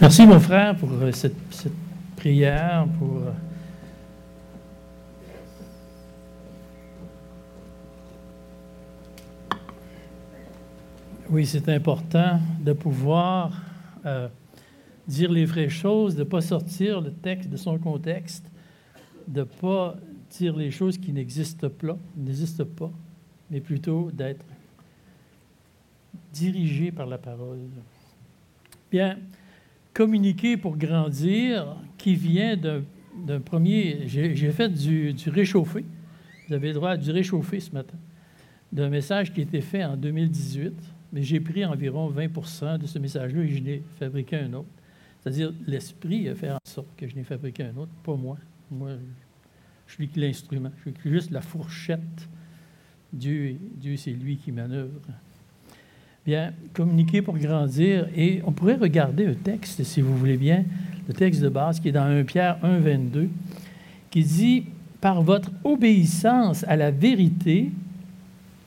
Merci, mon frère, pour euh, cette, prière, euh, Oui, c'est important de pouvoir euh, dire les vraies choses, de ne pas sortir le texte de son contexte, de ne pas dire les choses qui n'existent pas, n'existent pas, mais plutôt d'être dirigé par la parole. Bien, communiquer pour grandir, qui vient d'un premier. J'ai fait du, réchauffé. Vous avez le droit à du réchauffé ce matin, d'un message qui a été fait en 2018 mais j'ai pris environ 20% de ce message-là et je n'ai fabriqué un autre. C'est-à-dire, l'esprit a fait en sorte que je n'ai fabriqué un autre, pas moi. Moi, je suis l'instrument, je suis juste la fourchette. Dieu, Dieu c'est lui qui manœuvre. Bien, communiquer pour grandir. Et on pourrait regarder un texte, si vous voulez bien, le texte de base qui est dans 1 Pierre 1, 22, qui dit Par votre obéissance à la vérité,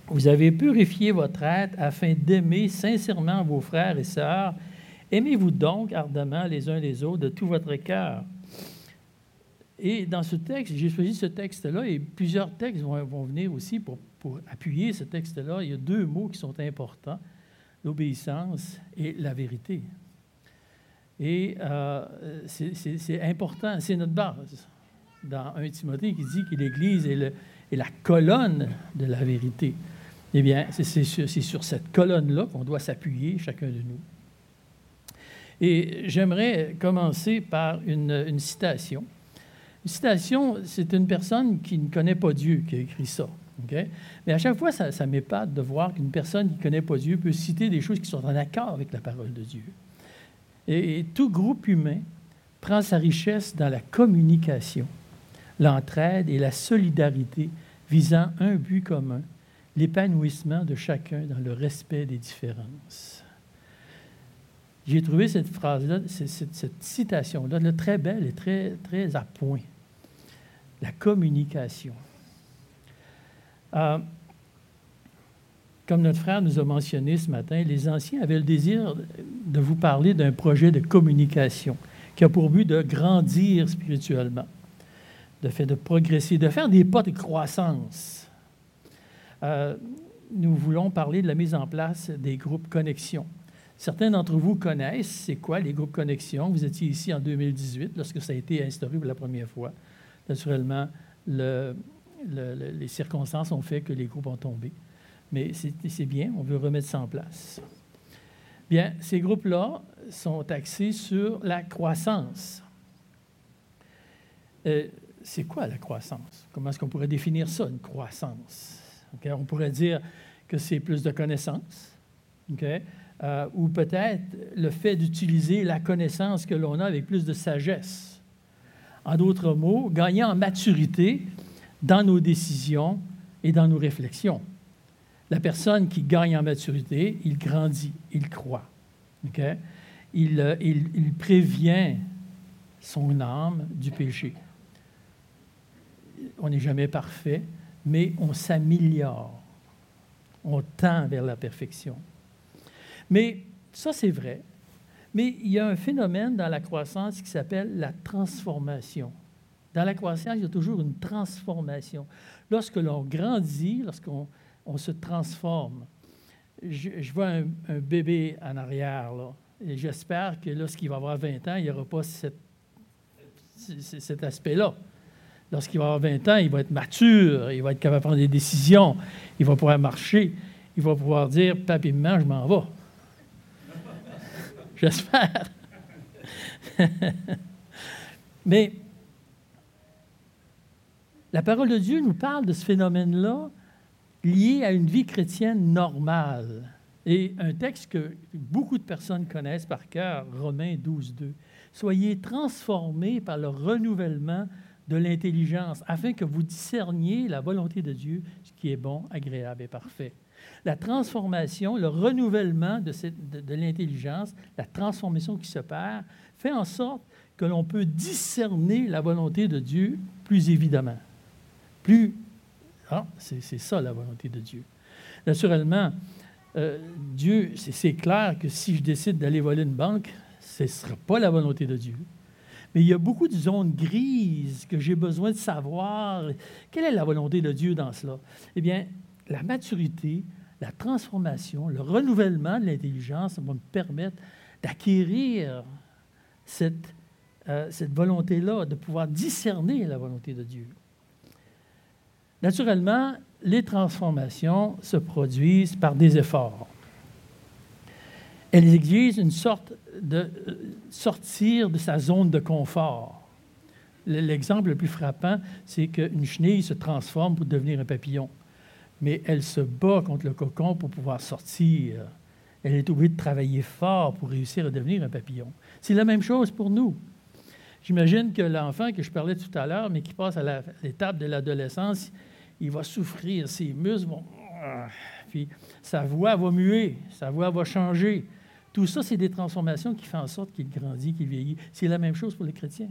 vous avez purifié votre être afin d'aimer sincèrement vos frères et sœurs. Aimez-vous donc ardemment les uns les autres de tout votre cœur. Et dans ce texte, j'ai choisi ce texte-là, et plusieurs textes vont, venir aussi pour, pour appuyer ce texte-là. Il y a deux mots qui sont importants, l'obéissance et la vérité. Et euh, c'est important, c'est notre base. Dans 1 Timothée qui dit que l'Église est, est la colonne de la vérité. Eh bien, c'est sur, cette colonne-là qu'on doit s'appuyer, chacun de nous. Et j'aimerais commencer par une, citation. Une citation, c'est une personne qui ne connaît pas Dieu qui a écrit ça. Mais à chaque fois, ça, ça m'épate de voir qu'une personne qui ne connaît pas Dieu peut citer des choses qui sont en accord avec la parole de Dieu. et tout groupe humain prend sa richesse dans la communication, l'entraide et la solidarité visant un but commun, l'épanouissement de chacun dans le respect des différences. J'ai trouvé cette phrase-là, cette, citation-là, très belle et très, très à point. La communication. Euh, comme notre frère nous a mentionné ce matin, les anciens avaient le désir de vous parler d'un projet de communication qui a pour but de grandir spirituellement, de faire progresser, de faire des pas de croissance euh, nous voulons parler de la mise en place des groupes connexion. Certains d'entre vous connaissent c'est quoi les groupes connexion. Vous étiez ici en 2018 lorsque ça a été instauré pour la première fois. Naturellement, le, les circonstances ont fait que les groupes ont tombé. Mais c'est bien, on veut remettre ça en place. Bien, ces groupes-là sont axés sur la croissance. Euh, c'est quoi la croissance? Comment est-ce qu'on pourrait définir ça, une croissance? On pourrait dire que c'est plus de connaissances, euh, ou peut-être le fait d'utiliser la connaissance que l'on a avec plus de sagesse. En d'autres mots, gagner en maturité dans nos décisions et dans nos réflexions. La personne qui gagne en maturité, il grandit, il croit. Euh, il prévient son âme du péché. On n'est jamais parfait, mais on s'améliore. On tend vers la perfection. Mais ça, c'est vrai. Mais il y a un phénomène dans la croissance qui s'appelle la transformation. Dans la croissance, il y a toujours une transformation. Lorsque l'on grandit, lorsqu'on on se transforme, je, vois un, bébé en arrière, là, et j'espère que lorsqu'il va avoir 20 ans, il n'y aura pas cet aspect-là. Lorsqu'il va avoir 20 ans, il va être mature, il va être capable de prendre des décisions, il va pouvoir marcher, il va pouvoir dire Papi, maman, je m'en vais. J'espère. Mais la parole de Dieu nous parle de ce phénomène-là lié à une vie chrétienne normale. Et un texte que beaucoup de personnes connaissent par cœur, Romains 12, 2. Soyez transformés par le renouvellement de l'intelligence, afin que vous discerniez la volonté de Dieu, ce qui est bon, agréable et parfait. La transformation, le renouvellement de, l'intelligence, la transformation qui s'opère, fait en sorte que l'on peut discerner la volonté de Dieu plus évidemment. Plus. Ah, c'est ça la volonté de Dieu. Naturellement, euh, Dieu, c'est clair que si je décide d'aller voler une banque, ce ne sera pas la volonté de Dieu. Mais il y a beaucoup de zones grises que j'ai besoin de savoir. Quelle est la volonté de Dieu dans cela? Eh bien, la maturité, la transformation, le renouvellement de l'intelligence vont me permettre d'acquérir cette, euh, cette volonté-là, de pouvoir discerner la volonté de Dieu. Naturellement, les transformations se produisent par des efforts. Elles exigent une sorte de euh, sortir de sa zone de confort. L'exemple le plus frappant, c'est qu'une chenille se transforme pour devenir un papillon. Mais elle se bat contre le cocon pour pouvoir sortir. Elle est obligée de travailler fort pour réussir à devenir un papillon. C'est la même chose pour nous. J'imagine que l'enfant que je parlais tout à l'heure, mais qui passe à l'étape de l'adolescence, il va souffrir, ses muscles vont... Ah, puis sa voix va muer, sa voix va changer. Tout ça, c'est des transformations qui font en sorte qu'il grandit, qu'il vieillit. C'est la même chose pour les chrétiens.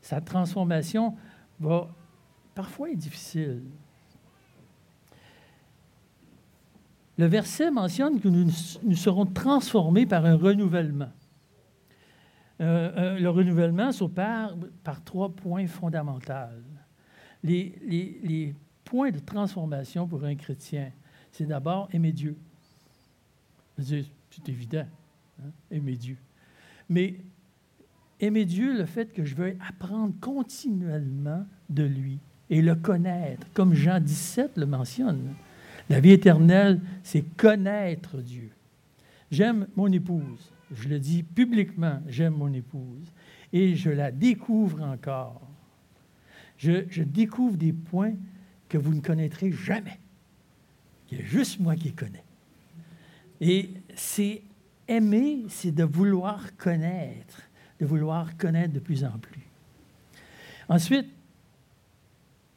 Sa transformation va parfois être difficile. Le verset mentionne que nous serons transformés par un renouvellement. Euh, euh, le renouvellement s'opère par trois points fondamentaux les, points de transformation pour un chrétien, c'est d'abord aimer Dieu. C'est évident, hein, aimer Dieu. Mais aimer Dieu, le fait que je veux apprendre continuellement de lui et le connaître, comme Jean 17 le mentionne. La vie éternelle, c'est connaître Dieu. J'aime mon épouse. Je le dis publiquement, j'aime mon épouse. Et je la découvre encore je, découvre des points que vous ne connaîtrez jamais. Il y a juste moi qui les connais. Et c'est aimer, c'est de vouloir connaître, de vouloir connaître de plus en plus. Ensuite,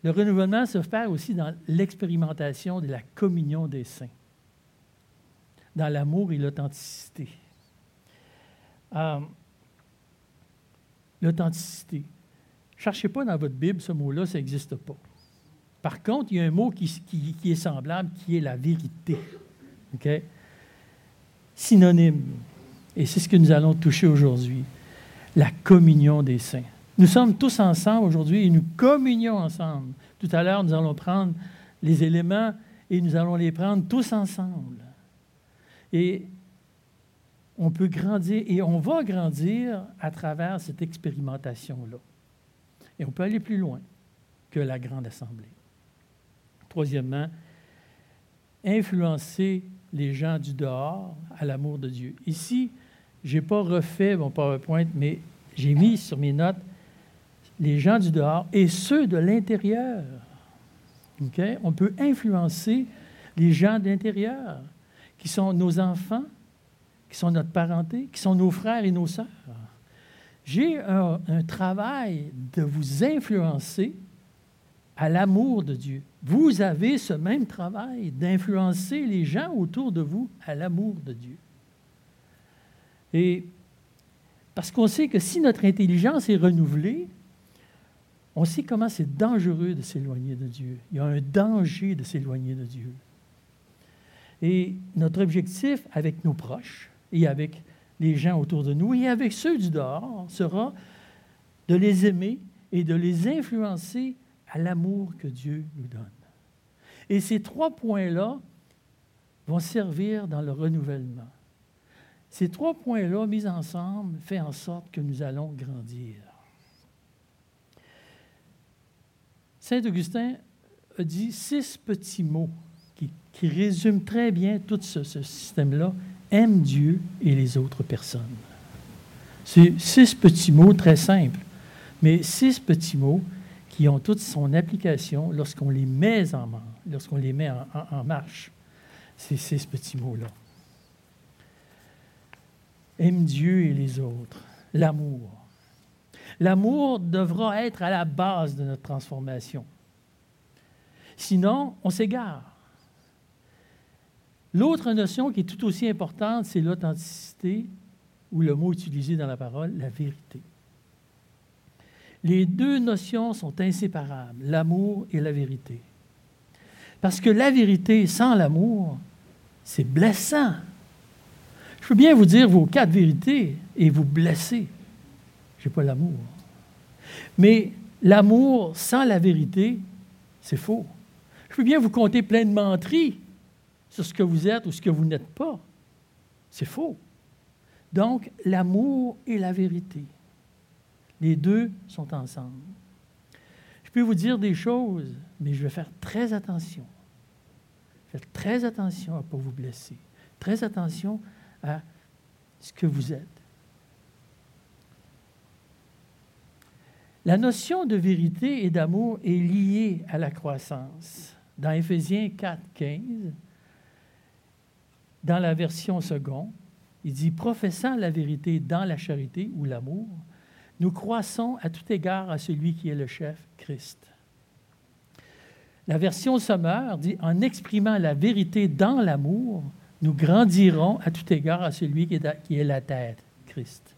le renouvellement se fait aussi dans l'expérimentation de la communion des saints, dans l'amour et l'authenticité. Euh, l'authenticité. Cherchez pas dans votre Bible ce mot-là, ça n'existe pas. Par contre, il y a un mot qui, est semblable, qui est la vérité. OK? Synonyme. Et c'est ce que nous allons toucher aujourd'hui. La communion des saints. Nous sommes tous ensemble aujourd'hui et nous communions ensemble. Tout à l'heure, nous allons prendre les éléments et nous allons les prendre tous ensemble. Et on peut grandir et on va grandir à travers cette expérimentation-là. Et on peut aller plus loin que la grande assemblée. Troisièmement, influencer les gens du dehors à l'amour de Dieu. Ici, je n'ai pas refait mon PowerPoint, mais j'ai mis sur mes notes les gens du dehors et ceux de l'intérieur. On peut influencer les gens de l'intérieur, qui sont nos enfants, qui sont notre parenté, qui sont nos frères et nos sœurs j'ai un, travail de vous influencer à l'amour de Dieu. Vous avez ce même travail d'influencer les gens autour de vous à l'amour de Dieu. Et parce qu'on sait que si notre intelligence est renouvelée, on sait comment c'est dangereux de s'éloigner de Dieu. Il y a un danger de s'éloigner de Dieu. Et notre objectif avec nos proches et avec les gens autour de nous et avec ceux du dehors sera de les aimer et de les influencer à l'amour que Dieu nous donne. Et ces trois points-là vont servir dans le renouvellement. Ces trois points-là, mis ensemble, font en sorte que nous allons grandir. Saint Augustin a dit six petits mots qui, résument très bien tout ce système-là aime Dieu et les autres personnes. C'est six petits mots très simples, mais six petits mots qui ont toute son application lorsqu'on les met en, lorsqu'on les met en, marche. Ces six petits mots-là. Aime Dieu et les autres. L'amour. L'amour devra être à la base de notre transformation. Sinon, on s'égare. L'autre notion qui est tout aussi importante, c'est l'authenticité, ou le mot utilisé dans la parole, la vérité. Les deux notions sont inséparables, l'amour et la vérité. Parce que la vérité sans l'amour, c'est blessant. Je peux bien vous dire vos quatre vérités et vous blesser. Je n'ai pas l'amour. Mais l'amour sans la vérité, c'est faux. Je peux bien vous compter plein de menteries sur ce que vous êtes ou ce que vous n'êtes pas. C'est faux. Donc, l'amour et la vérité, les deux sont ensemble. Je peux vous dire des choses, mais je vais faire très attention. Faites très attention à ne pas vous blesser. Très attention à ce que vous êtes. La notion de vérité et d'amour est liée à la croissance. Dans Éphésiens 4, 15, dans la version seconde, il dit Professant la vérité dans la charité ou l'amour, nous croissons à tout égard à celui qui est le chef, Christ. La version Sommer dit En exprimant la vérité dans l'amour, nous grandirons à tout égard à celui qui est, qui est la tête, Christ.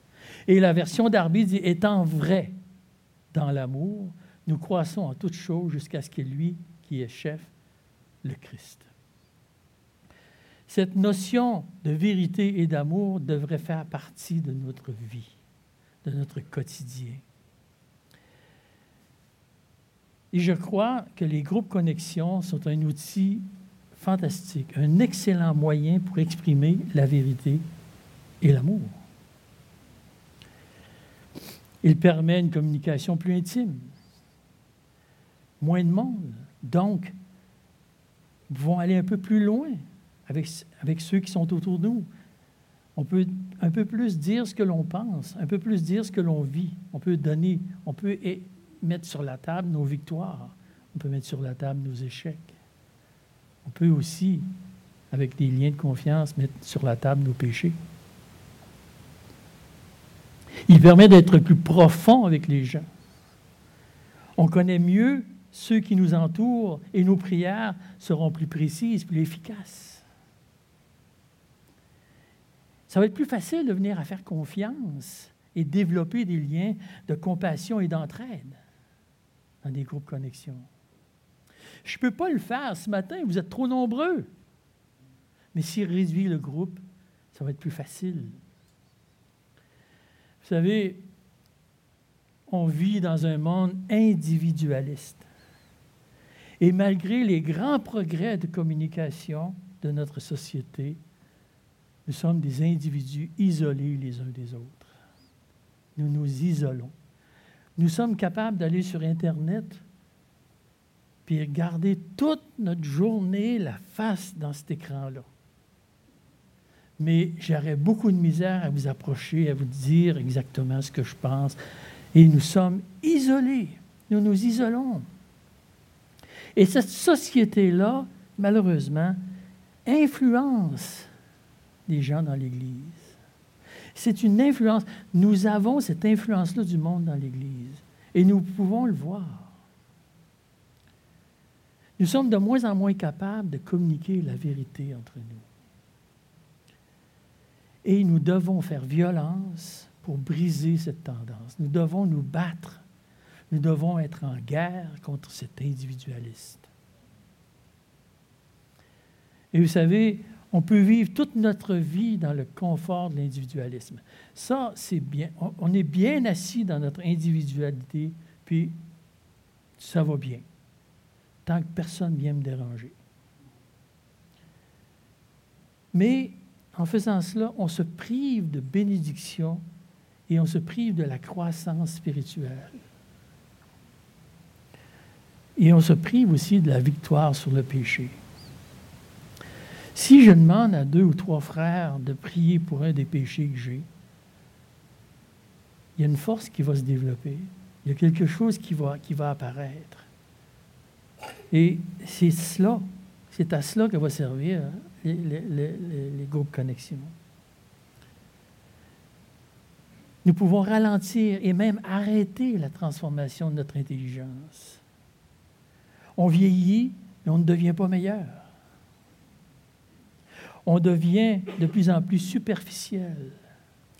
Et la version d'Arby dit Étant vrai dans l'amour, nous croissons en toutes choses jusqu'à ce que lui qui est chef, le Christ. Cette notion de vérité et d'amour devrait faire partie de notre vie, de notre quotidien. Et je crois que les groupes connexion sont un outil fantastique, un excellent moyen pour exprimer la vérité et l'amour. Il permet une communication plus intime, moins de monde. Donc, vont aller un peu plus loin avec, ceux qui sont autour de nous. On peut un peu plus dire ce que l'on pense, un peu plus dire ce que l'on vit. On peut donner, on peut mettre sur la table nos victoires, on peut mettre sur la table nos échecs. On peut aussi, avec des liens de confiance, mettre sur la table nos péchés. Il permet d'être plus profond avec les gens. On connaît mieux ceux qui nous entourent et nos prières seront plus précises, plus efficaces. Ça va être plus facile de venir à faire confiance et développer des liens de compassion et d'entraide dans des groupes connexion. Je ne peux pas le faire ce matin, vous êtes trop nombreux. Mais s'il réduit le groupe, ça va être plus facile. Vous savez, on vit dans un monde individualiste. Et malgré les grands progrès de communication de notre société, nous sommes des individus isolés les uns des autres. Nous nous isolons. Nous sommes capables d'aller sur Internet puis garder toute notre journée la face dans cet écran-là mais j'aurais beaucoup de misère à vous approcher, à vous dire exactement ce que je pense. Et nous sommes isolés. Nous nous isolons. Et cette société-là, malheureusement, influence les gens dans l'Église. C'est une influence. Nous avons cette influence-là du monde dans l'Église. Et nous pouvons le voir. Nous sommes de moins en moins capables de communiquer la vérité entre nous. Et nous devons faire violence pour briser cette tendance. Nous devons nous battre. Nous devons être en guerre contre cet individualiste. Et vous savez, on peut vivre toute notre vie dans le confort de l'individualisme. Ça, c'est bien. On est bien assis dans notre individualité, puis ça va bien, tant que personne vient me déranger. Mais en faisant cela, on se prive de bénédiction et on se prive de la croissance spirituelle. Et on se prive aussi de la victoire sur le péché. Si je demande à deux ou trois frères de prier pour un des péchés que j'ai, il y a une force qui va se développer. Il y a quelque chose qui va, apparaître. Et c'est cela, c'est à cela que va servir les, les, groupes connexion. Nous pouvons ralentir et même arrêter la transformation de notre intelligence. On vieillit, mais on ne devient pas meilleur. On devient de plus en plus superficiel.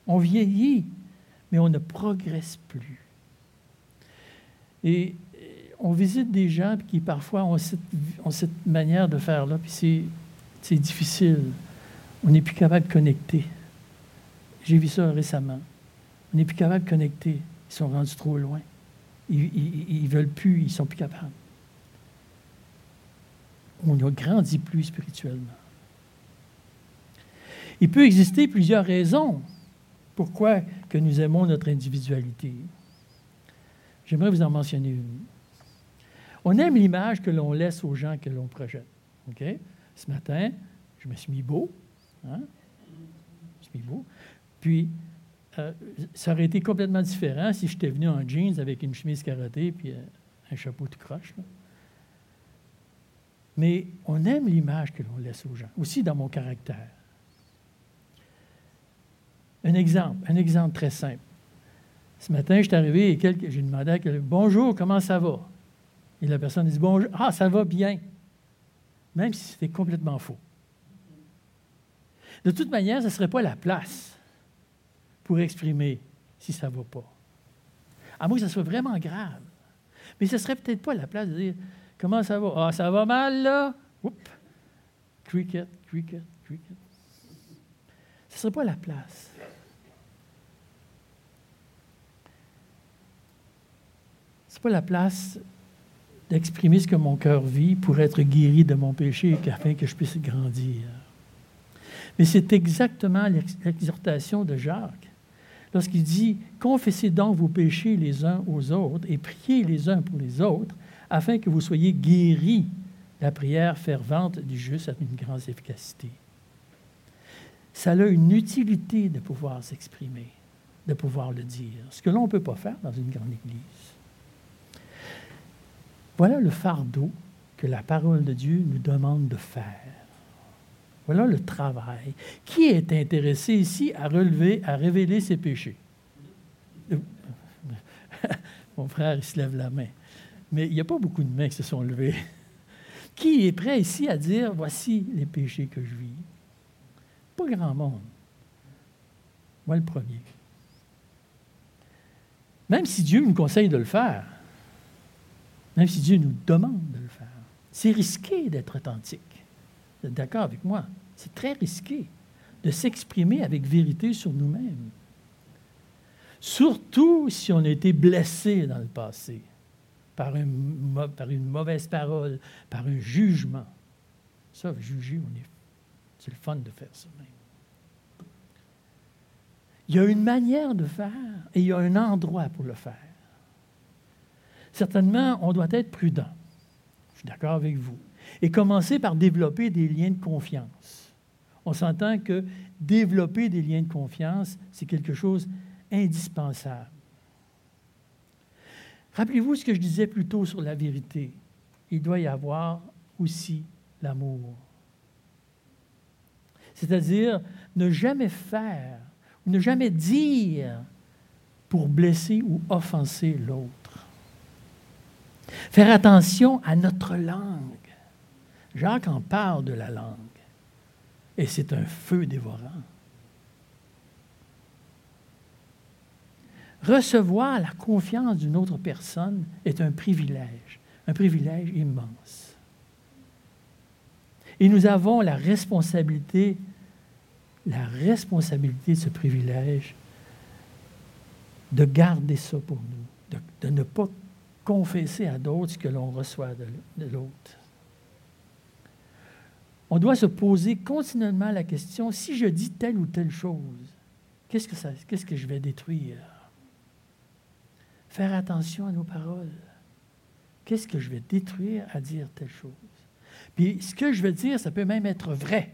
On vieillit, mais on ne progresse plus. Et on visite des gens qui parfois ont cette, manière de faire là, puis c'est difficile. On n'est plus capable de connecter. j'ai vu ça récemment. On n'est plus capable de connecter. Ils sont rendus trop loin. Ils ne veulent plus, ils sont plus capables. On ne grandit plus spirituellement. Il peut exister plusieurs raisons pourquoi que nous aimons notre individualité. J'aimerais vous en mentionner une. On aime l'image que l'on laisse aux gens que l'on projette. Ce matin, je me suis mis beau. Hein? Je suis beau. Puis, euh, ça aurait été complètement différent si j'étais venu en jeans avec une chemise carottée puis euh, un chapeau tout croche. Mais on aime l'image que l'on laisse aux gens, aussi dans mon caractère. Un exemple, un exemple très simple. Ce matin, je suis arrivé et j'ai demandé à quelqu'un Bonjour, comment ça va? Et la personne dit Bonjour, ah, ça va bien. Même si c'était complètement faux. De toute manière, ce ne serait pas la place pour exprimer si ça ne va pas. À moins que ça soit vraiment grave. Mais ce ne serait peut-être pas la place de dire Comment ça va? Ah, ça va mal là? Oups Cricket, cricket, cricket. Ce ne serait pas la place. Ce n'est pas la place d'exprimer ce que mon cœur vit pour être guéri de mon péché afin que je puisse grandir. Mais c'est exactement l'exhortation de Jacques lorsqu'il dit Confessez donc vos péchés les uns aux autres et priez les uns pour les autres, afin que vous soyez guéris. La prière fervente du juste a une grande efficacité. Ça a une utilité de pouvoir s'exprimer, de pouvoir le dire, ce que l'on ne peut pas faire dans une grande église. Voilà le fardeau que la parole de Dieu nous demande de faire. Voilà le travail. Qui est intéressé ici à relever, à révéler ses péchés? Mon frère, il se lève la main. Mais il n'y a pas beaucoup de mains qui se sont levées. Qui est prêt ici à dire, voici les péchés que je vis? Pas grand monde. Moi, le premier. Même si Dieu nous conseille de le faire, même si Dieu nous demande de le faire, c'est risqué d'être authentique. Vous êtes d'accord avec moi? C'est très risqué de s'exprimer avec vérité sur nous-mêmes. Surtout si on a été blessé dans le passé par, une mauvaise parole, par un jugement. Ça, juger, on est, c'est le fun de faire ça même. Il y a une manière de faire et il y a un endroit pour le faire. Certainement, on doit être prudent. Je suis d'accord avec vous et commencer par développer des liens de confiance. On s'entend que développer des liens de confiance, c'est quelque chose indispensable. Rappelez-vous ce que je disais plus tôt sur la vérité. Il doit y avoir aussi l'amour. C'est-à-dire ne jamais faire, ne jamais dire pour blesser ou offenser l'autre. Faire attention à notre langue. Jacques en parle de la langue. Et c'est un feu dévorant. Recevoir la confiance d'une autre personne est un privilège, un privilège immense. Et nous avons la responsabilité, la responsabilité de ce privilège de garder ça pour nous, de, ne pas confesser à d'autres ce que l'on reçoit de l'autre on doit se poser continuellement la question, si je dis telle ou telle chose, qu'est-ce que, je vais détruire? Faire attention à nos paroles. Qu'est-ce que je vais détruire à dire telle chose? Puis ce que je vais dire, ça peut même être vrai.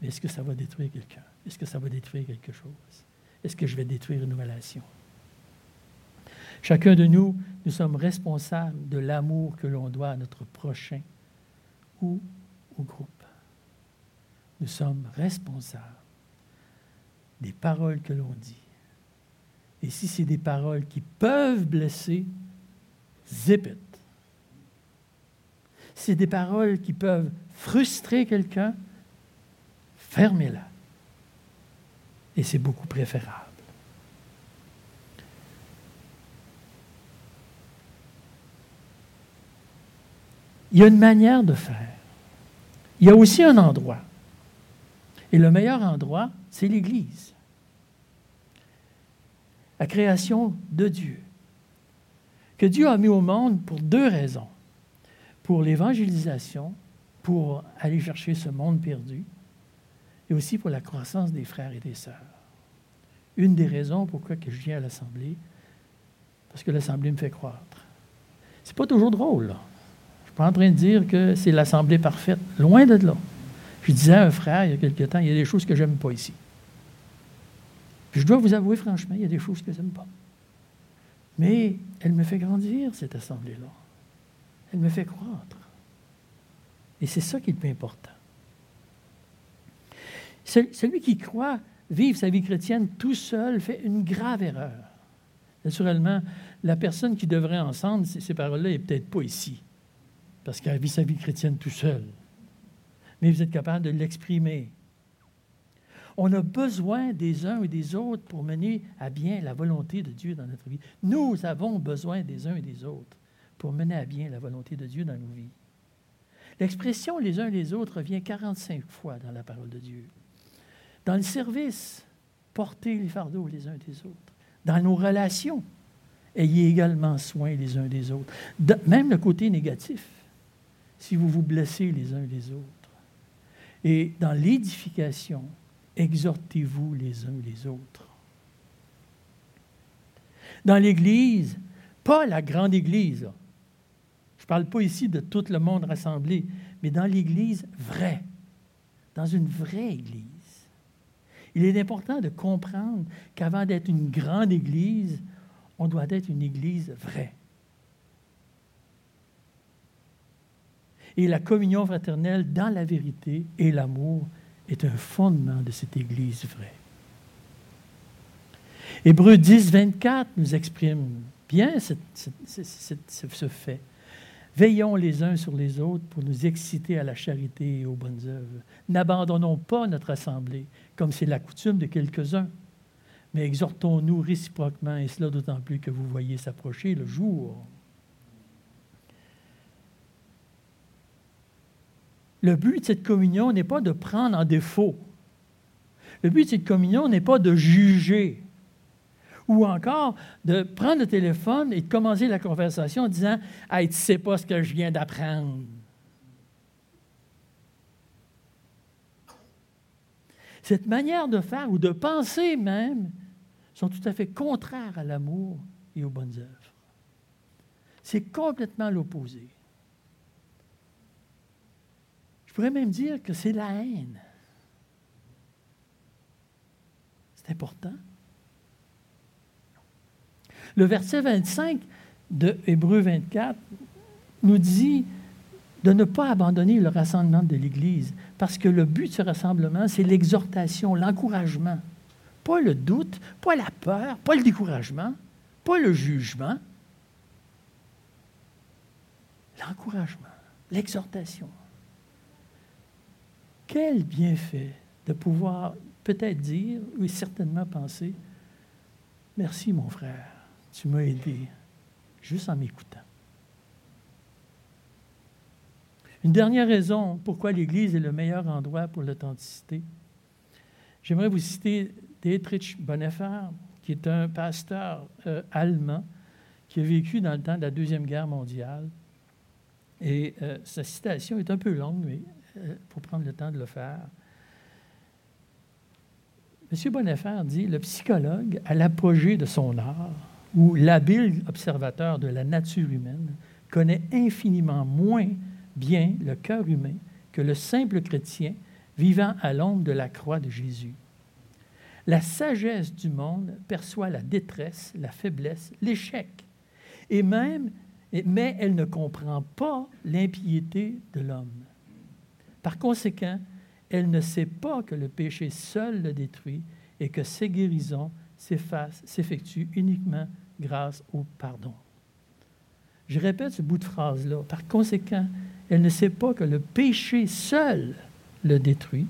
Mais est-ce que ça va détruire quelqu'un? Est-ce que ça va détruire quelque chose? Est-ce que je vais détruire une relation? Chacun de nous, nous sommes responsables de l'amour que l'on doit à notre prochain ou au groupe. Nous sommes responsables des paroles que l'on dit. Et si c'est des paroles qui peuvent blesser, zip it. Si c'est des paroles qui peuvent frustrer quelqu'un, fermez-la. Et c'est beaucoup préférable. Il y a une manière de faire. Il y a aussi un endroit. Et le meilleur endroit, c'est l'Église. la création de Dieu, que Dieu a mis au monde pour deux raisons. Pour l'évangélisation, pour aller chercher ce monde perdu, et aussi pour la croissance des frères et des sœurs. Une des raisons pourquoi je viens à l'Assemblée, parce que l'Assemblée me fait croître. C'est pas toujours drôle. Là. Suis pas en train de dire que c'est l'Assemblée parfaite. Loin de là. Je disais à un frère il y a quelque temps, il y a des choses que j'aime pas ici. je dois vous avouer franchement, il y a des choses que je n'aime pas. Mais elle me fait grandir, cette assemblée-là. Elle me fait croître. Et c'est ça qui est le plus important. Celui qui croit vivre sa vie chrétienne tout seul fait une grave erreur. Naturellement, la personne qui devrait entendre ces paroles-là n'est peut-être pas ici, parce qu'elle vit sa vie chrétienne tout seul. Mais vous êtes capable de l'exprimer. On a besoin des uns et des autres pour mener à bien la volonté de Dieu dans notre vie. Nous avons besoin des uns et des autres pour mener à bien la volonté de Dieu dans nos vies. L'expression les uns et les autres revient 45 fois dans la parole de Dieu. Dans le service, portez les fardeaux les uns des autres. Dans nos relations, ayez également soin les uns des autres. même le côté négatif, si vous vous blessez les uns les autres. Et dans l'édification, exhortez-vous les uns les autres. Dans l'Église, pas la grande Église, je ne parle pas ici de tout le monde rassemblé, mais dans l'Église vraie, dans une vraie Église. Il est important de comprendre qu'avant d'être une grande Église, on doit être une Église vraie. Et la communion fraternelle dans la vérité et l'amour est un fondement de cette Église vraie. Hébreu 10, 24 nous exprime bien ce fait. Veillons les uns sur les autres pour nous exciter à la charité et aux bonnes œuvres. N'abandonnons pas notre assemblée, comme c'est la coutume de quelques-uns, mais exhortons-nous réciproquement, et cela d'autant plus que vous voyez s'approcher le jour Le but de cette communion n'est pas de prendre en défaut. Le but de cette communion n'est pas de juger ou encore de prendre le téléphone et de commencer la conversation en disant Hey, tu ne sais pas ce que je viens d'apprendre. Cette manière de faire ou de penser même sont tout à fait contraires à l'amour et aux bonnes œuvres. C'est complètement l'opposé pourrais même dire que c'est la haine. C'est important. Le verset 25 de Hébreu 24 nous dit de ne pas abandonner le rassemblement de l'Église, parce que le but de ce rassemblement, c'est l'exhortation, l'encouragement. Pas le doute, pas la peur, pas le découragement, pas le jugement. L'encouragement, l'exhortation. Quel bienfait de pouvoir peut-être dire, ou certainement penser, merci mon frère, tu m'as aidé juste en m'écoutant. Une dernière raison pourquoi l'Église est le meilleur endroit pour l'authenticité. J'aimerais vous citer Dietrich Bonhoeffer, qui est un pasteur euh, allemand qui a vécu dans le temps de la Deuxième Guerre mondiale. Et euh, sa citation est un peu longue, mais pour prendre le temps de le faire. M. Bonnefer dit Le psychologue, à l'apogée de son art, ou l'habile observateur de la nature humaine, connaît infiniment moins bien le cœur humain que le simple chrétien vivant à l'ombre de la croix de Jésus. La sagesse du monde perçoit la détresse, la faiblesse, l'échec, et même, mais elle ne comprend pas l'impiété de l'homme. Par conséquent, elle ne sait pas que le péché seul le détruit et que ses guérisons s'effectuent uniquement grâce au pardon. Je répète ce bout de phrase-là. Par conséquent, elle ne sait pas que le péché seul le détruit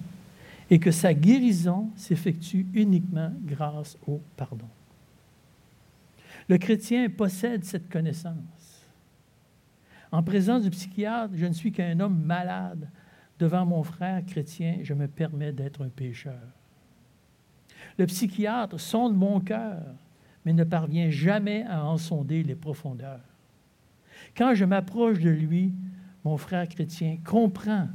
et que sa guérison s'effectue uniquement grâce au pardon. Le chrétien possède cette connaissance. En présence du psychiatre, je ne suis qu'un homme malade devant mon frère chrétien, je me permets d'être un pécheur. Le psychiatre sonde mon cœur, mais ne parvient jamais à en sonder les profondeurs. Quand je m'approche de lui, mon frère chrétien comprend.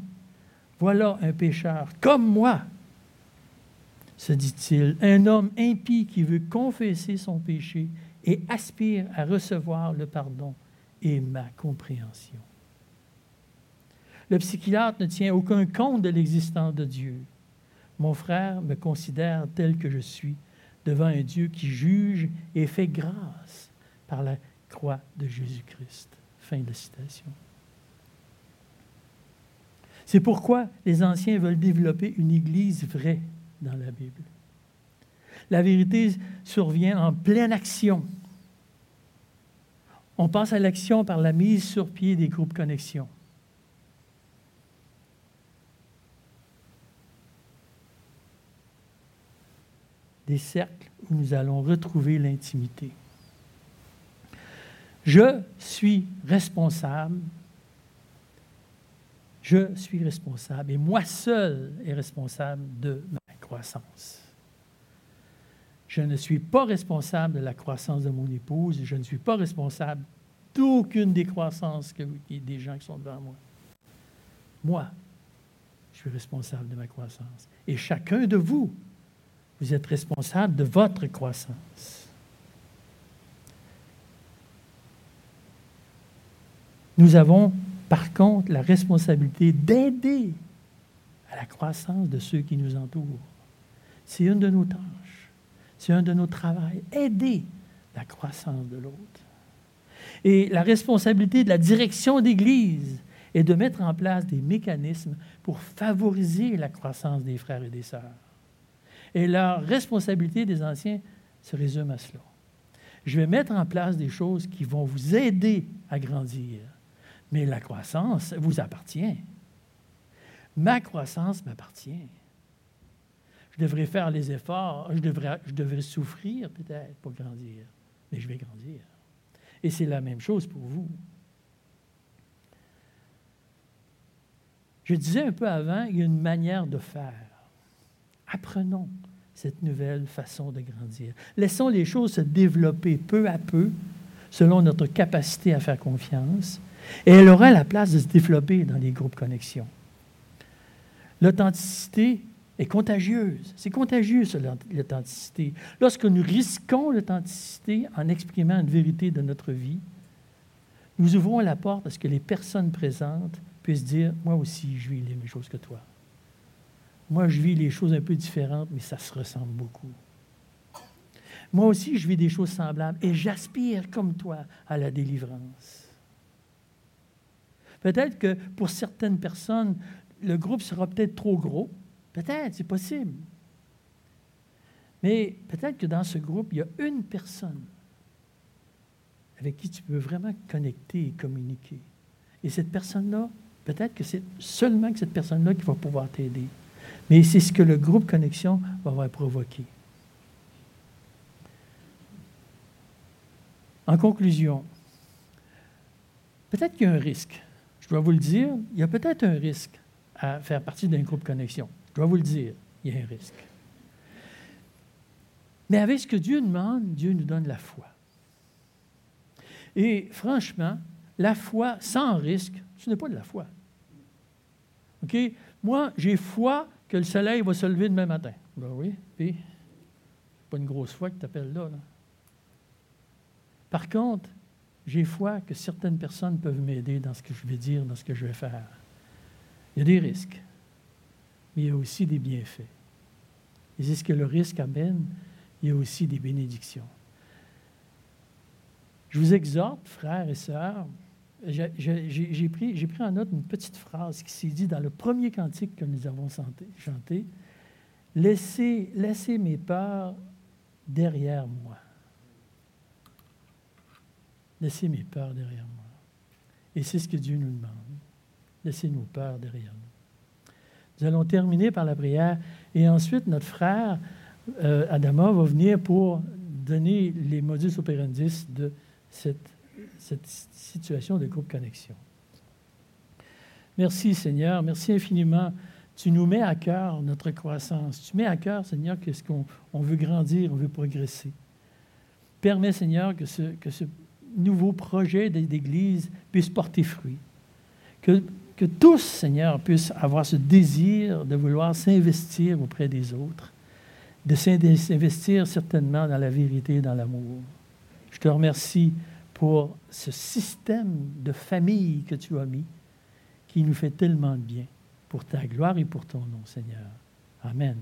Voilà un pécheur comme moi, se dit-il, un homme impie qui veut confesser son péché et aspire à recevoir le pardon et ma compréhension. Le psychiatre ne tient aucun compte de l'existence de Dieu. Mon frère me considère tel que je suis devant un Dieu qui juge et fait grâce par la croix de Jésus-Christ. Fin de citation. C'est pourquoi les anciens veulent développer une Église vraie dans la Bible. La vérité survient en pleine action. On passe à l'action par la mise sur pied des groupes connexion. Des cercles où nous allons retrouver l'intimité. Je suis responsable. Je suis responsable et moi seul est responsable de ma croissance. Je ne suis pas responsable de la croissance de mon épouse je ne suis pas responsable d'aucune des croissances des gens qui sont devant moi. Moi, je suis responsable de ma croissance. Et chacun de vous, vous êtes responsable de votre croissance. Nous avons par contre la responsabilité d'aider à la croissance de ceux qui nous entourent. C'est une de nos tâches. C'est un de nos travaux. Aider la croissance de l'autre. Et la responsabilité de la direction d'Église est de mettre en place des mécanismes pour favoriser la croissance des frères et des sœurs. Et la responsabilité des anciens se résume à cela. Je vais mettre en place des choses qui vont vous aider à grandir, mais la croissance vous appartient. Ma croissance m'appartient. Je devrais faire les efforts, je devrais, je devrais souffrir peut-être pour grandir, mais je vais grandir. Et c'est la même chose pour vous. Je disais un peu avant, il y a une manière de faire. Apprenons cette nouvelle façon de grandir. Laissons les choses se développer peu à peu selon notre capacité à faire confiance, et elle aura la place de se développer dans les groupes connexion. L'authenticité est contagieuse. C'est contagieux, l'authenticité. Lorsque nous risquons l'authenticité en exprimant une vérité de notre vie, nous ouvrons la porte à ce que les personnes présentes puissent dire Moi aussi, je vis les mêmes choses que toi. Moi, je vis les choses un peu différentes, mais ça se ressemble beaucoup. Moi aussi, je vis des choses semblables et j'aspire comme toi à la délivrance. Peut-être que pour certaines personnes, le groupe sera peut-être trop gros, Peut-être, c'est possible. Mais peut-être que dans ce groupe, il y a une personne avec qui tu peux vraiment connecter et communiquer. Et cette personne-là, peut-être que c'est seulement que cette personne-là qui va pouvoir t'aider. Mais c'est ce que le groupe connexion va avoir provoqué. En conclusion, peut-être qu'il y a un risque. Je dois vous le dire, il y a peut-être un risque à faire partie d'un groupe connexion. Je dois vous le dire, il y a un risque. Mais avec ce que Dieu demande, Dieu nous donne la foi. Et franchement, la foi sans risque, ce n'est pas de la foi. OK? Moi, j'ai foi que le soleil va se lever demain matin. Ben oui, puis, pas une grosse foi que tu appelles là. Par contre, j'ai foi que certaines personnes peuvent m'aider dans ce que je vais dire, dans ce que je vais faire. Il y a des risques mais il y a aussi des bienfaits. Et c'est ce que le risque amène, il y a aussi des bénédictions. Je vous exhorte, frères et sœurs, j'ai pris, pris, en note une petite phrase qui s'est dit dans le premier cantique que nous avons chanté. Laissez, laissez mes peurs derrière moi. Laissez mes peurs derrière moi. Et c'est ce que Dieu nous demande. Laissez nos peurs derrière nous. Nous allons terminer par la prière et ensuite notre frère euh, Adama va venir pour donner les modus operandi de cette, cette situation de groupe connexion. Merci Seigneur, merci infiniment. Tu nous mets à cœur notre croissance. Tu mets à cœur, Seigneur, qu'est-ce qu'on on veut grandir, on veut progresser. Permets, Seigneur, que ce, que ce nouveau projet d'Église puisse porter fruit. Que, que tous, Seigneur, puissent avoir ce désir de vouloir s'investir auprès des autres, de s'investir certainement dans la vérité et dans l'amour. Je te remercie pour ce système de famille que tu as mis, qui nous fait tellement de bien, pour ta gloire et pour ton nom, Seigneur. Amen.